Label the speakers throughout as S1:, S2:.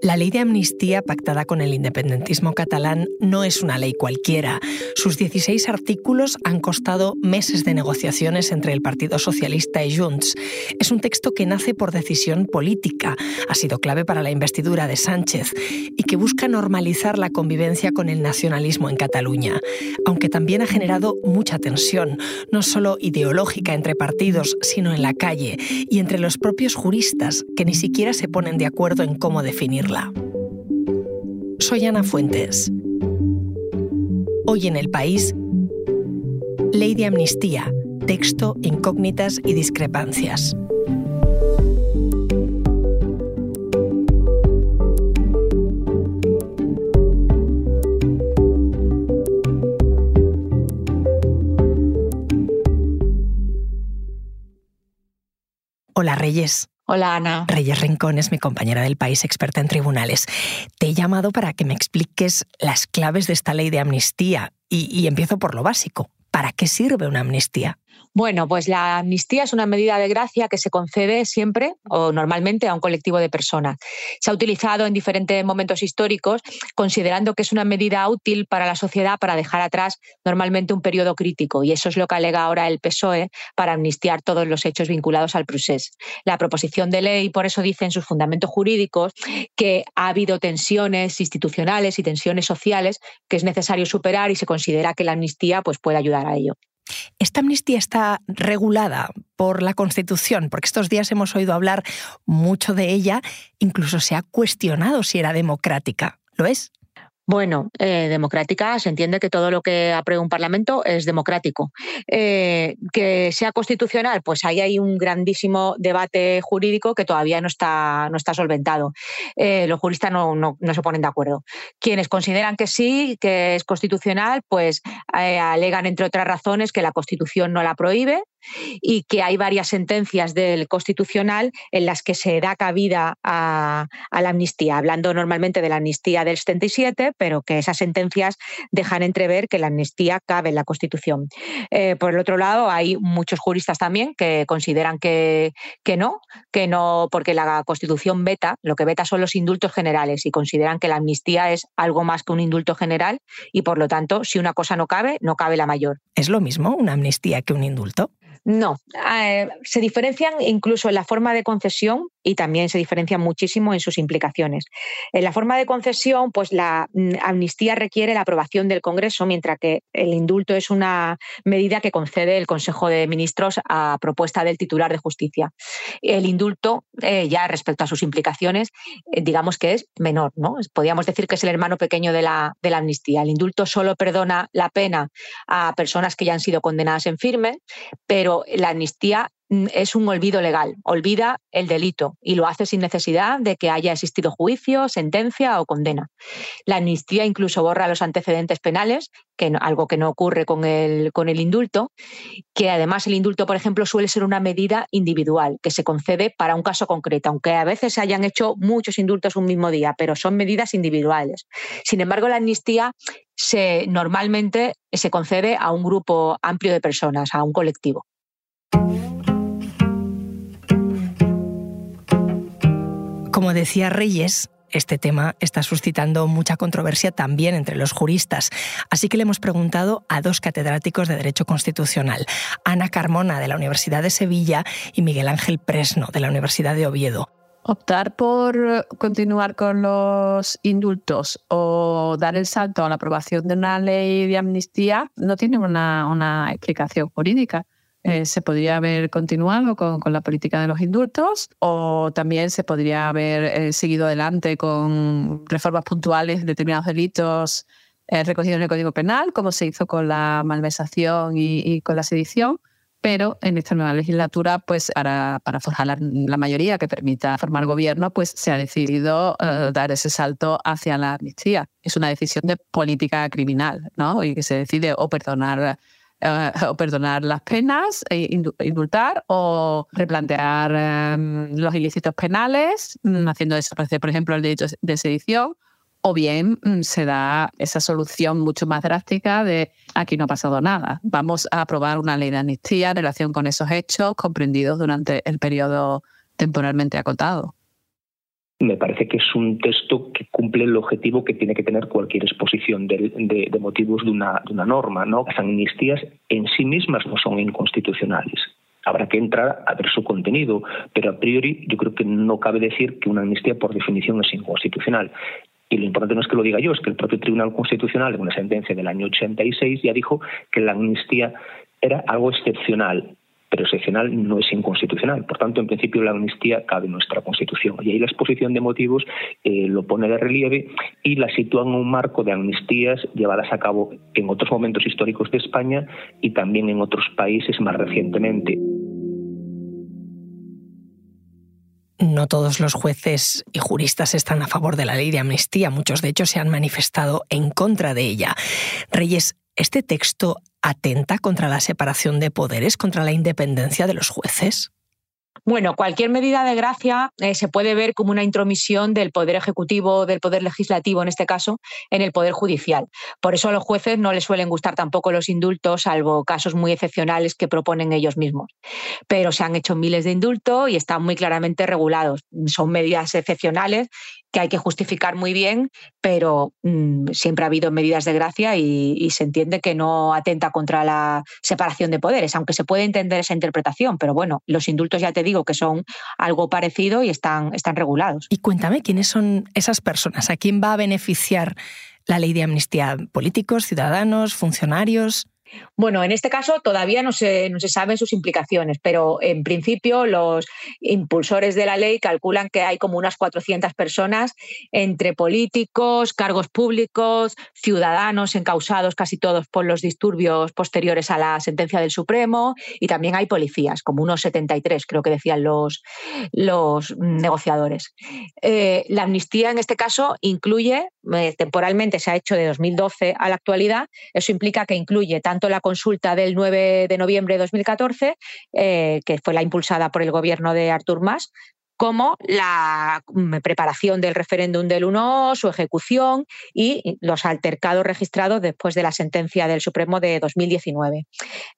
S1: La ley de amnistía pactada con el independentismo catalán no es una ley cualquiera. Sus 16 artículos han costado meses de negociaciones entre el Partido Socialista y Junts. Es un texto que nace por decisión política, ha sido clave para la investidura de Sánchez y que busca normalizar la convivencia con el nacionalismo en Cataluña, aunque también ha generado mucha tensión, no solo ideológica entre partidos, sino en la calle y entre los propios juristas que ni siquiera se ponen de acuerdo en cómo Soy Ana Fuentes. Hoy en el país, Ley de Amnistía, texto, incógnitas y discrepancias. Hola Reyes.
S2: Hola Ana.
S1: Reyes Rincón es mi compañera del país, experta en tribunales. Te he llamado para que me expliques las claves de esta ley de amnistía y, y empiezo por lo básico. ¿Para qué sirve una amnistía?
S2: Bueno, pues la amnistía es una medida de gracia que se concede siempre o normalmente a un colectivo de personas. Se ha utilizado en diferentes momentos históricos, considerando que es una medida útil para la sociedad para dejar atrás normalmente un periodo crítico. Y eso es lo que alega ahora el PSOE para amnistiar todos los hechos vinculados al procés. La proposición de ley, por eso dice en sus fundamentos jurídicos que ha habido tensiones institucionales y tensiones sociales que es necesario superar y se considera que la amnistía pues, puede ayudar a ello.
S1: ¿Esta amnistía está regulada por la Constitución? Porque estos días hemos oído hablar mucho de ella, incluso se ha cuestionado si era democrática. ¿Lo es?
S2: Bueno, eh, democrática se entiende que todo lo que aprueba un Parlamento es democrático. Eh, que sea constitucional, pues ahí hay un grandísimo debate jurídico que todavía no está, no está solventado. Eh, los juristas no, no, se ponen de acuerdo. Quienes consideran que sí, que es constitucional, pues alegan, entre otras razones, que la Constitución no la prohíbe, y que hay varias sentencias del Constitucional en las que se da cabida a, la amnistía, hablando normalmente de la amnistía del 77, pero que esas sentencias dejan entrever que la amnistía cabe en la Constitución. Eh, por el otro lado, hay muchos juristas también que consideran que, que no, que no, porque la Constitución veta, lo que veta son los indultos generales y consideran que la amnistía es algo más que un indulto general y por lo tanto, si una cosa no cabe, no cabe la mayor.
S1: ¿Es lo mismo una amnistía que un indulto?
S2: No, eh, se diferencian incluso en la forma de concesión y también se diferencian muchísimo en sus implicaciones. En la forma de concesión, pues la mm, amnistía requiere la aprobación del Congreso, mientras que el indulto es una medida que concede el Consejo de Ministros a propuesta del titular de justicia. El indulto, eh, ya respecto a sus implicaciones, eh, digamos que es menor, ¿no? Podríamos decir que es el hermano pequeño de la, de la amnistía. El indulto solo perdona la pena a personas que ya han sido condenadas en firme, pero la amnistía es un olvido legal, olvida el delito y lo hace sin necesidad de que haya existido juicio, sentencia o condena. La amnistía incluso borra los antecedentes penales, que algo que no ocurre con el, con el indulto, que además el indulto, por ejemplo, suele ser una medida individual que se concede para un caso concreto, aunque a veces se hayan hecho muchos indultos un mismo día, pero son medidas individuales. Sin embargo, la amnistía se, normalmente se concede a un grupo amplio de personas, a un colectivo.
S1: Como decía Reyes, este tema está suscitando mucha controversia también entre los juristas, así que le hemos preguntado a dos catedráticos de Derecho Constitucional, Ana Carmona de la Universidad de Sevilla y Miguel Ángel Presno de la Universidad de Oviedo.
S3: Optar por continuar con los indultos o dar el salto a la aprobación de una ley de amnistía no tiene una, una explicación jurídica. Eh, se podría haber continuado con, la política de los indultos o también se podría haber eh, seguido adelante con reformas puntuales de determinados delitos eh, recogidos en el Código Penal, como se hizo con la malversación y, con la sedición. Pero en esta nueva legislatura, pues para, forjar la, mayoría que permita formar gobierno, pues se ha decidido dar ese salto hacia la amnistía. Es una decisión de política criminal, ¿no? Y que se decide o perdonar eh, o perdonar las penas, e indultar o replantear em, los ilícitos penales, mm, haciendo desaparecer, por ejemplo, el derecho de sedición, o bien mm, se da esa solución mucho más drástica de aquí no ha pasado nada. Vamos a aprobar una ley de amnistía en relación con esos hechos comprendidos durante el periodo temporalmente acotado.
S4: Me parece que es un texto que cumple el objetivo que tiene que tener cualquier exposición de, motivos de una, de una norma. ¿no? Las amnistías en sí mismas no son inconstitucionales. Habrá que entrar a ver su contenido, pero a priori yo creo que no cabe decir que una amnistía por definición es inconstitucional. Y lo importante no es que lo diga yo, es que el propio Tribunal Constitucional, en una sentencia del año 86, ya dijo que la amnistía era algo excepcional pero excepcional no es inconstitucional. Por tanto, en principio la amnistía cabe en nuestra Constitución. Y ahí la exposición de motivos eh, lo pone de relieve y la sitúa en un marco de amnistías llevadas a cabo en otros momentos históricos de España y también en otros países más recientemente.
S1: No todos los jueces y juristas están a favor de la ley de amnistía, muchos de ellos se han manifestado en contra de ella. Reyes, ¿este texto atenta contra la separación de poderes, contra la independencia de los jueces?
S2: Bueno, cualquier medida de gracia eh, se puede ver como una intromisión del Poder Ejecutivo, del Poder Legislativo en este caso, en el Poder Judicial. Por eso a los jueces no les suelen gustar tampoco los indultos, salvo casos muy excepcionales que proponen ellos mismos. Pero se han hecho miles de indultos y están muy claramente regulados. Son medidas excepcionales que hay que justificar muy bien, pero mm, siempre ha habido medidas de gracia y, se entiende que no atenta contra la separación de poderes, aunque se puede entender esa interpretación, pero bueno, los indultos ya te digo que son algo parecido y están, están regulados.
S1: Y cuéntame, ¿quiénes son esas personas? ¿A quién va a beneficiar la ley de amnistía? ¿Políticos, ciudadanos, funcionarios?
S2: Bueno, en este caso todavía no se, no se saben sus implicaciones, pero en principio los impulsores de la ley calculan que hay como unas 400 personas entre políticos, cargos públicos, ciudadanos encausados casi todos por los disturbios posteriores a la sentencia del Supremo y también hay policías, como unos 73 creo que decían los, los negociadores. Eh, la amnistía en este caso incluye, eh, temporalmente se ha hecho de 2012 a la actualidad, eso implica que incluye tanto la consulta del 9 de noviembre de 2014, eh, que fue la impulsada por el gobierno de Artur Mas, como la mm, preparación del referéndum del 1 su ejecución y los altercados registrados después de la sentencia del Supremo de 2019.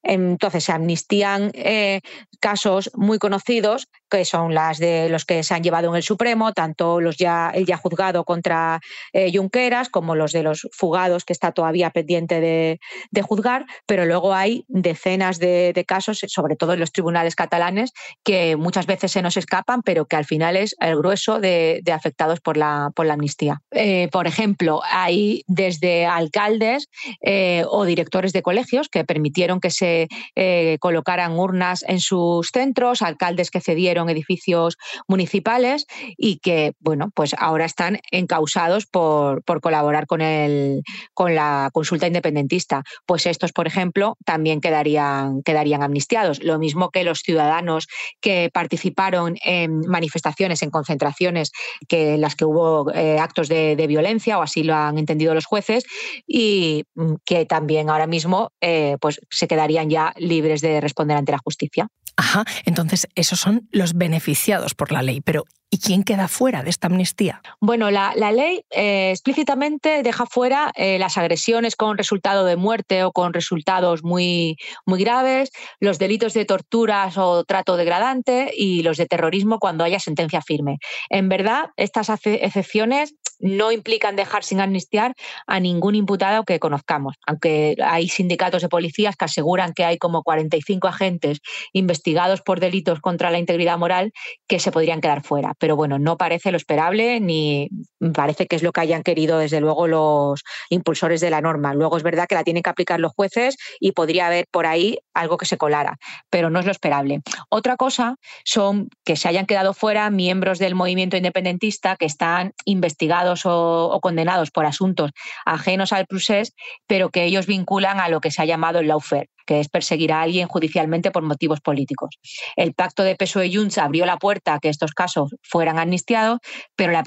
S2: Entonces, se amnistían eh, casos muy conocidos, que son las de los que se han llevado en el Supremo, tanto los ya, el ya juzgado contra eh, Junqueras como los de los fugados, que está todavía pendiente de, juzgar, pero luego hay decenas de, casos, sobre todo en los tribunales catalanes, que muchas veces se nos escapan, pero que al final es el grueso de, afectados por la, por la amnistía. Eh, por ejemplo, hay desde alcaldes eh, o directores de colegios que permitieron que se eh, colocaran urnas en sus centros, alcaldes que cedieron edificios municipales y que, bueno, pues ahora están encausados por, por colaborar con, el, con la consulta independentista. Pues estos, por ejemplo, también quedarían, quedarían amnistiados. Lo mismo que los ciudadanos que participaron en manifestaciones, en concentraciones que en las que hubo eh, actos de, violencia, o así lo han entendido los jueces, y mm, que también ahora mismo eh, pues se quedarían ya libres de responder ante la justicia.
S1: Ajá, entonces esos son los beneficiados por la ley, pero ¿y quién queda fuera de esta amnistía?
S2: Bueno, la, ley eh, explícitamente deja fuera eh, las agresiones con resultado de muerte o con resultados muy, muy graves, los delitos de torturas o trato degradante y los de terrorismo cuando haya sentencia firme. En verdad, estas excepciones no implican dejar sin amnistiar a ningún imputado que conozcamos, aunque hay sindicatos de policías que aseguran que hay como 45 agentes investigados por delitos contra la integridad moral que se podrían quedar fuera. Pero bueno, no parece lo esperable ni parece que es lo que hayan querido desde luego los impulsores de la norma. Luego es verdad que la tienen que aplicar los jueces y podría haber por ahí algo que se colara, pero no es lo esperable. Otra cosa son que se hayan quedado fuera miembros del movimiento independentista que están investigados o, condenados por asuntos ajenos al procés, pero que ellos vinculan a lo que se ha llamado el lawfare, que es perseguir a alguien judicialmente por motivos políticos. El pacto de PSOE Junts abrió la puerta a que estos casos fueran amnistiados, pero la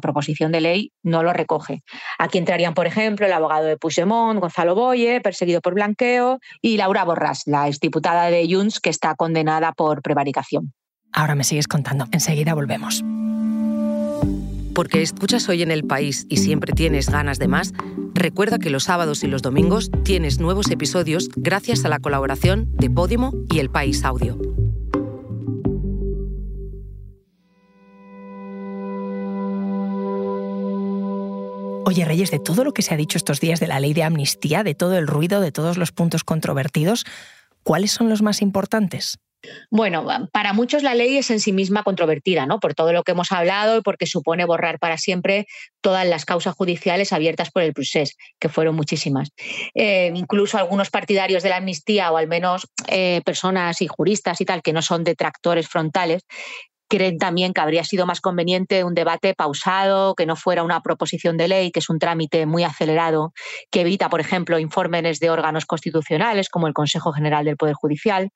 S2: proposición, de ley no lo recoge. Aquí entrarían, por ejemplo, el abogado de Puigdemont, Gonzalo Boye, perseguido por blanqueo, y Laura Borràs, la exdiputada de Junts, que está condenada por prevaricación.
S1: Ahora me sigues contando. Enseguida volvemos
S5: porque escuchas hoy en el país y siempre tienes ganas de más, recuerda que los sábados y los domingos tienes nuevos episodios gracias a la colaboración de Podimo y El País Audio.
S1: Oye, Reyes, de todo lo que se ha dicho estos días de la ley de amnistía, de todo el ruido, de todos los puntos controvertidos, ¿cuáles son los más importantes?
S2: Bueno, para muchos la ley es en sí misma controvertida, ¿no? Por todo lo que hemos hablado y porque supone borrar para siempre todas las causas judiciales abiertas por el procés, que fueron muchísimas. Eh, incluso algunos partidarios de la amnistía, o al menos eh, personas y juristas y tal, que no son detractores frontales, creen también que habría sido más conveniente un debate pausado, que no fuera una proposición de ley, que es un trámite muy acelerado, que evita, por ejemplo, informes de órganos constitucionales como el Consejo General del Poder Judicial.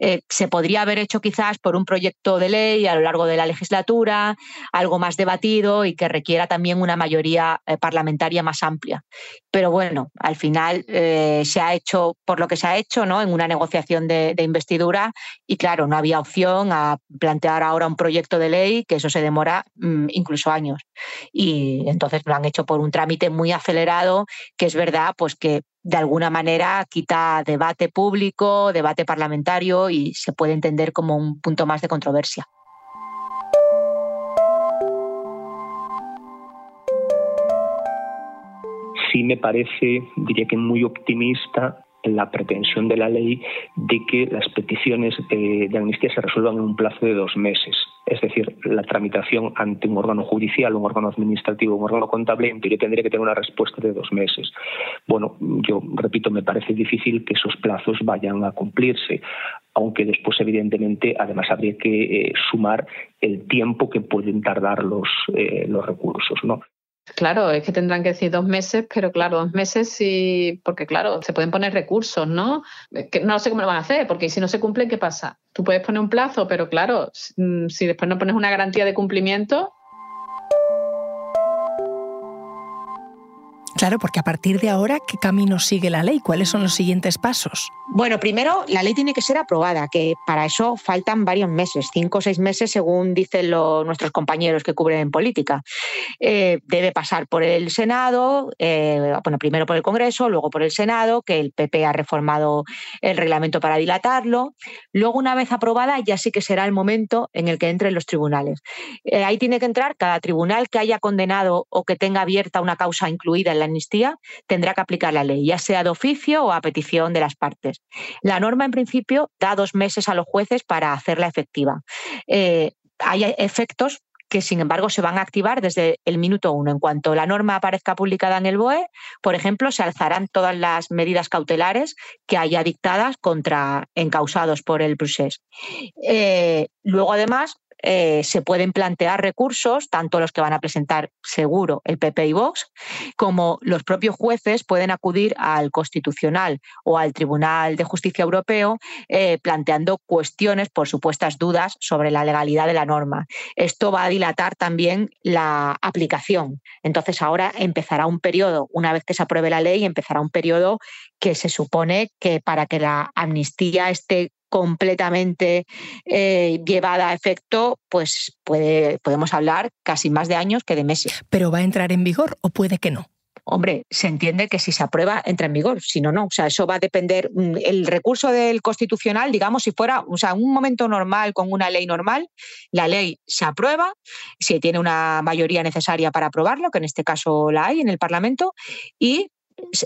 S2: Eh, se podría haber hecho quizás por un proyecto de ley a lo largo de la legislatura, algo más debatido y que requiera también una mayoría eh, parlamentaria más amplia. Pero bueno, al final eh, se ha hecho por lo que se ha hecho ¿no? en una negociación de, de investidura y claro, no había opción a plantear ahora proyecto de ley, que eso se demora mm, incluso años. Y entonces lo han hecho por un trámite muy acelerado, que es verdad, pues que de alguna manera quita debate público, debate parlamentario y se puede entender como un punto más de controversia.
S4: Sí me parece, diría que muy optimista la pretensión de la ley de que las peticiones de, amnistía se resuelvan en un plazo de dos meses. Es decir, la tramitación ante un órgano judicial, un órgano administrativo, un órgano contable, en teoría tendría que tener una respuesta de dos meses. Bueno, yo repito, me parece difícil que esos plazos vayan a cumplirse aunque después evidentemente además habría que eh, sumar el tiempo que pueden tardar los, eh, los recursos. ¿no?
S3: Claro, es que tendrán que decir dos meses, pero claro, dos meses sí, porque claro, se pueden poner recursos, ¿no? Que no sé cómo lo van a hacer, porque si no se cumplen, ¿qué pasa? Tú puedes poner un plazo, pero claro, mm, si después no pones una garantía de cumplimiento,
S1: Claro, porque a partir de ahora, ¿qué camino sigue la ley? ¿Cuáles son los siguientes pasos?
S2: Bueno, primero, la ley tiene que ser aprobada, que para eso faltan varios meses, cinco o seis meses, según dicen nuestros compañeros que cubren en política. Eh, debe pasar por el Senado, eh, bueno, primero por el Congreso, luego por el Senado, que el PP ha reformado el reglamento para dilatarlo. Luego, una vez aprobada, ya sí que será el momento en el que entren los tribunales. Eh, ahí tiene que entrar cada tribunal que haya condenado o que tenga abierta una causa incluida en la amnistía tendrá que aplicar la ley, ya sea de oficio o a petición de las partes. La norma, en principio, da dos meses a los jueces para hacerla efectiva. Eh, hay efectos que sin embargo se van a activar desde el minuto uno. En cuanto la norma aparezca publicada en el BOE, por ejemplo, se alzarán todas las medidas cautelares que haya dictadas contra encausados por el procés. Eh, luego, además, eh, se pueden plantear recursos, tanto los que van a presentar seguro el PP y Vox, como los propios jueces pueden acudir al Constitucional o al Tribunal de Justicia Europeo eh, planteando cuestiones por supuestas dudas sobre la legalidad de la norma. Esto va a dilatar también la aplicación. Entonces ahora empezará un periodo, una vez que se apruebe la ley, empezará un periodo que se supone que para que la amnistía esté completamente eh, llevada a efecto, pues puede, podemos hablar casi más de años que de meses.
S1: ¿Pero va a entrar en vigor o puede que no?
S2: Hombre, se entiende que si se aprueba entra en vigor, si no, no. O sea, eso va a depender. Mm, el recurso del constitucional, digamos, si fuera, o sea, un momento normal con una ley normal, la ley se aprueba, si tiene una mayoría necesaria para aprobarlo, que en este caso la hay en el Parlamento, y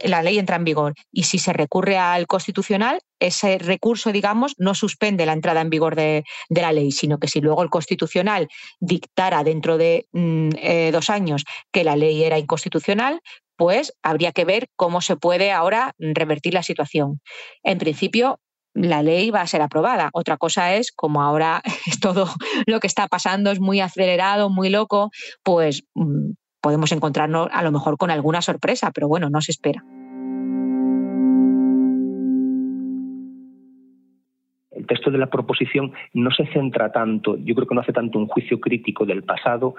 S2: la ley entra en vigor. Y si se recurre al constitucional, ese recurso, digamos, no suspende la entrada en vigor de, la ley, sino que si luego el constitucional dictara dentro de mm, eh, dos años que la ley era inconstitucional, pues habría que ver cómo se puede ahora revertir la situación. En principio, la ley va a ser aprobada. Otra cosa es, como ahora todo lo que está pasando es muy acelerado, muy loco, pues mm, podemos encontrarnos a lo mejor con alguna sorpresa, pero bueno, no se espera.
S4: El texto de la proposición no se centra tanto, yo creo que no hace tanto un juicio crítico del pasado,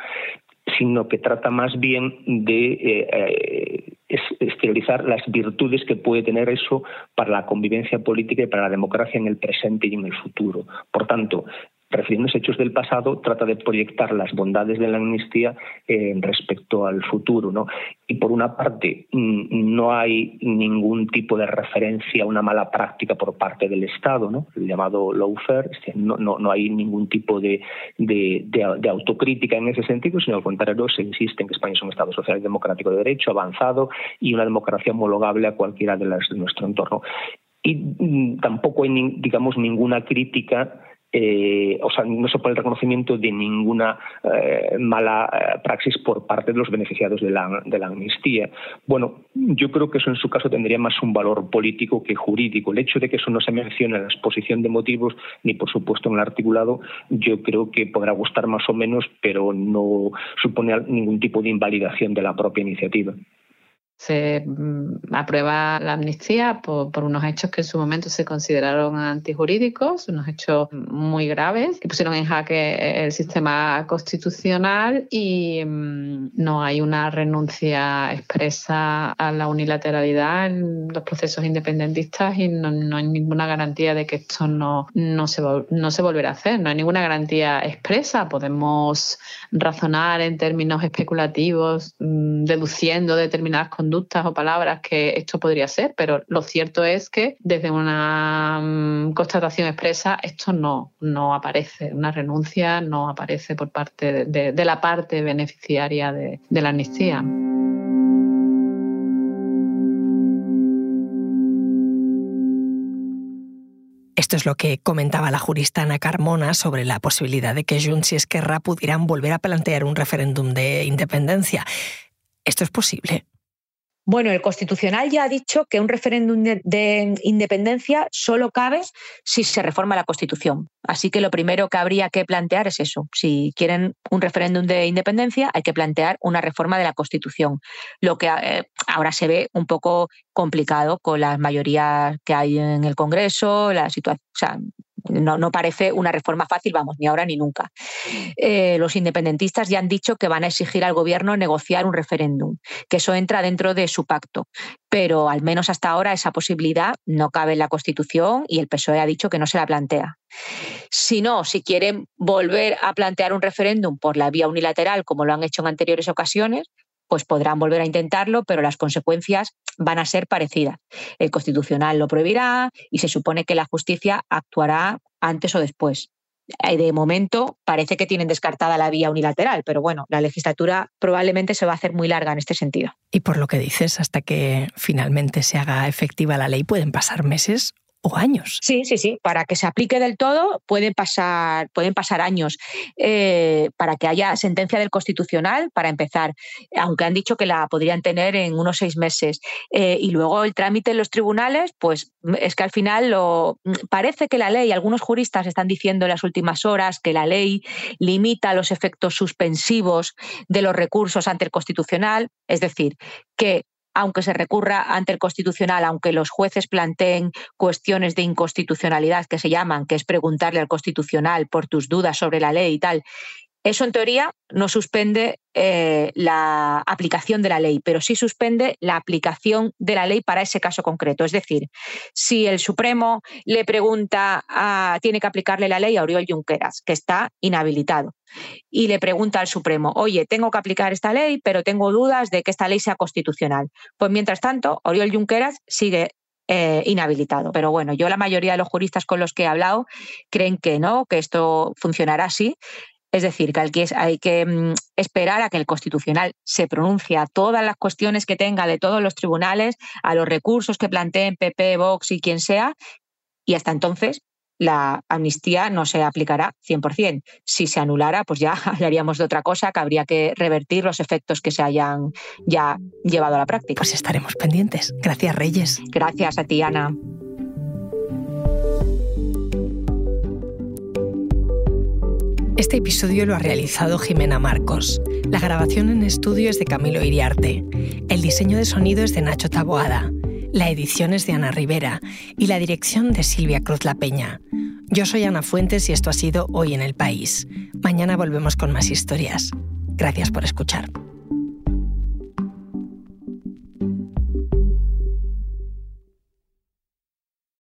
S4: sino que trata más bien de eh, eh, exteriorizar las virtudes que puede tener eso para la convivencia política y para la democracia en el presente y en el futuro. Por tanto, refiriéndose a hechos del pasado, trata de proyectar las bondades de la amnistía eh, respecto al futuro. ¿no? Y por una parte, no hay ningún tipo de referencia a una mala práctica por parte del Estado, ¿no? el llamado lawfare, no, no, no hay ningún tipo de, de, de, autocrítica en ese sentido, sino al contrario, se insiste en que España es un Estado social y democrático de derecho, avanzado y una democracia homologable a cualquiera de las de nuestro entorno. Y tampoco hay, digamos, ninguna crítica eh, o sea, no se pone el reconocimiento de ninguna eh, mala eh, praxis por parte de los beneficiarios de la, de la amnistía. Bueno, yo creo que eso en su caso tendría más un valor político que jurídico. El hecho de que eso no se mencione en la exposición de motivos ni, por supuesto, en el articulado, yo creo que podrá gustar más o menos, pero no supone ningún tipo de invalidación de la propia iniciativa
S3: se mm, aprueba la amnistía por, unos hechos que en su momento se consideraron antijurídicos, unos hechos muy graves que pusieron en jaque el sistema constitucional y mm, no hay una renuncia expresa a la unilateralidad en los procesos independentistas y no, hay ninguna garantía de que esto no, no, se, no se volverá a hacer, no hay ninguna garantía expresa. Podemos razonar en términos especulativos, mm, deduciendo determinadas condiciones conductas o palabras que esto podría ser, pero lo cierto es que desde una mm, constatación expresa esto no, no aparece, una renuncia no aparece por parte de, la parte beneficiaria de, de la amnistía.
S1: Esto es lo que comentaba la jurista Ana Carmona sobre la posibilidad de que Junts y Esquerra pudieran volver a plantear un referéndum de independencia. ¿Esto es posible?
S2: Bueno, el Constitucional ya ha dicho que un referéndum de, independencia solo cabe si se reforma la Constitución. Así que lo primero que habría que plantear es eso. Si quieren un referéndum de independencia, hay que plantear una reforma de la Constitución. Lo que eh, ahora se ve un poco complicado con las mayorías que hay en el Congreso, la situación, no, parece una reforma fácil, vamos, ni ahora ni nunca. Eh, los independentistas ya han dicho que van a exigir al gobierno negociar un referéndum, que eso entra dentro de su pacto. Pero al menos hasta ahora esa posibilidad no cabe en la Constitución y el PSOE ha dicho que no se la plantea. Si no, si quieren volver a plantear un referéndum por la vía unilateral, como lo han hecho en anteriores ocasiones, pues podrán volver a intentarlo, pero las consecuencias van a ser parecidas. El Constitucional lo prohibirá y se supone que la justicia actuará antes o después. Eh, de momento parece que tienen descartada la vía unilateral, pero bueno, la legislatura probablemente se va a hacer muy larga en este sentido.
S1: Y por lo que dices, hasta que finalmente se haga efectiva la ley pueden pasar meses años.
S2: Sí, sí, sí. Para que se aplique del todo pueden pasar, pueden pasar años. Eh, para que haya sentencia del Constitucional, para empezar, aunque han dicho que la podrían tener en unos seis meses. Eh, y luego el trámite en los tribunales, pues es que al final lo, parece que la ley, algunos juristas están diciendo en las últimas horas que la ley limita los efectos suspensivos de los recursos ante el Constitucional, es decir, que aunque se recurra ante el Constitucional, aunque los jueces planteen cuestiones de inconstitucionalidad que se llaman, que es preguntarle al Constitucional por tus dudas sobre la ley y tal, eso en teoría no suspende eh, la aplicación de la ley, pero sí suspende la aplicación de la ley para ese caso concreto. Es decir, si el Supremo le pregunta, a, tiene que aplicarle la ley a Oriol Junqueras, que está inhabilitado, y le pregunta al Supremo, oye, tengo que aplicar esta ley, pero tengo dudas de que esta ley sea constitucional. Pues mientras tanto, Oriol Junqueras sigue eh, inhabilitado. Pero bueno, yo la mayoría de los juristas con los que he hablado creen que no, que esto funcionará así. Es decir, que hay que mm, esperar a que el Constitucional se pronuncie a todas las cuestiones que tenga de todos los tribunales, a los recursos que planteen PP, Vox y quien sea, y hasta entonces la amnistía no se aplicará 100%. Si se anulara, pues ya hablaríamos de otra cosa, que habría que revertir los efectos que se hayan ya llevado a la práctica.
S1: Pues estaremos pendientes. Gracias, Reyes.
S2: Gracias a ti, Ana.
S1: Este episodio lo ha realizado Jimena Marcos. La grabación en estudio es de Camilo Iriarte. El diseño de sonido es de Nacho Taboada. La edición es de Ana Rivera y la dirección de Silvia Cruz La Peña. Yo soy Ana Fuentes y esto ha sido Hoy en el País. Mañana volvemos con más historias. Gracias por escuchar.